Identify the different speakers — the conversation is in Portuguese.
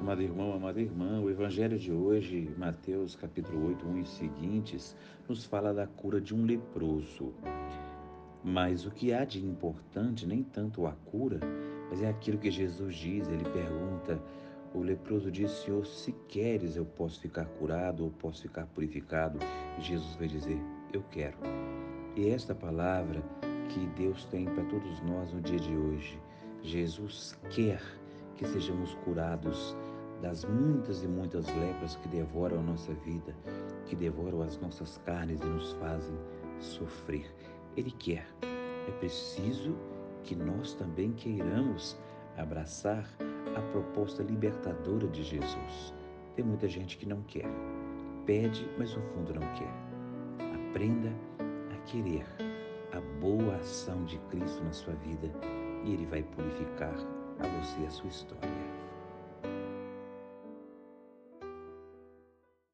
Speaker 1: Amado irmão, amada irmã, o evangelho de hoje, Mateus capítulo 8, 1 e seguintes, nos fala da cura de um leproso. Mas o que há de importante, nem tanto a cura, mas é aquilo que Jesus diz. Ele pergunta, o leproso diz, Senhor, se queres eu posso ficar curado ou posso ficar purificado. E Jesus vai dizer, eu quero. E esta palavra que Deus tem para todos nós no dia de hoje, Jesus quer que sejamos curados das muitas e muitas lepras que devoram a nossa vida, que devoram as nossas carnes e nos fazem sofrer. Ele quer. É preciso que nós também queiramos abraçar a proposta libertadora de Jesus. Tem muita gente que não quer. Pede, mas no fundo não quer. Aprenda a querer a boa ação de Cristo na sua vida e Ele vai purificar a você a sua história.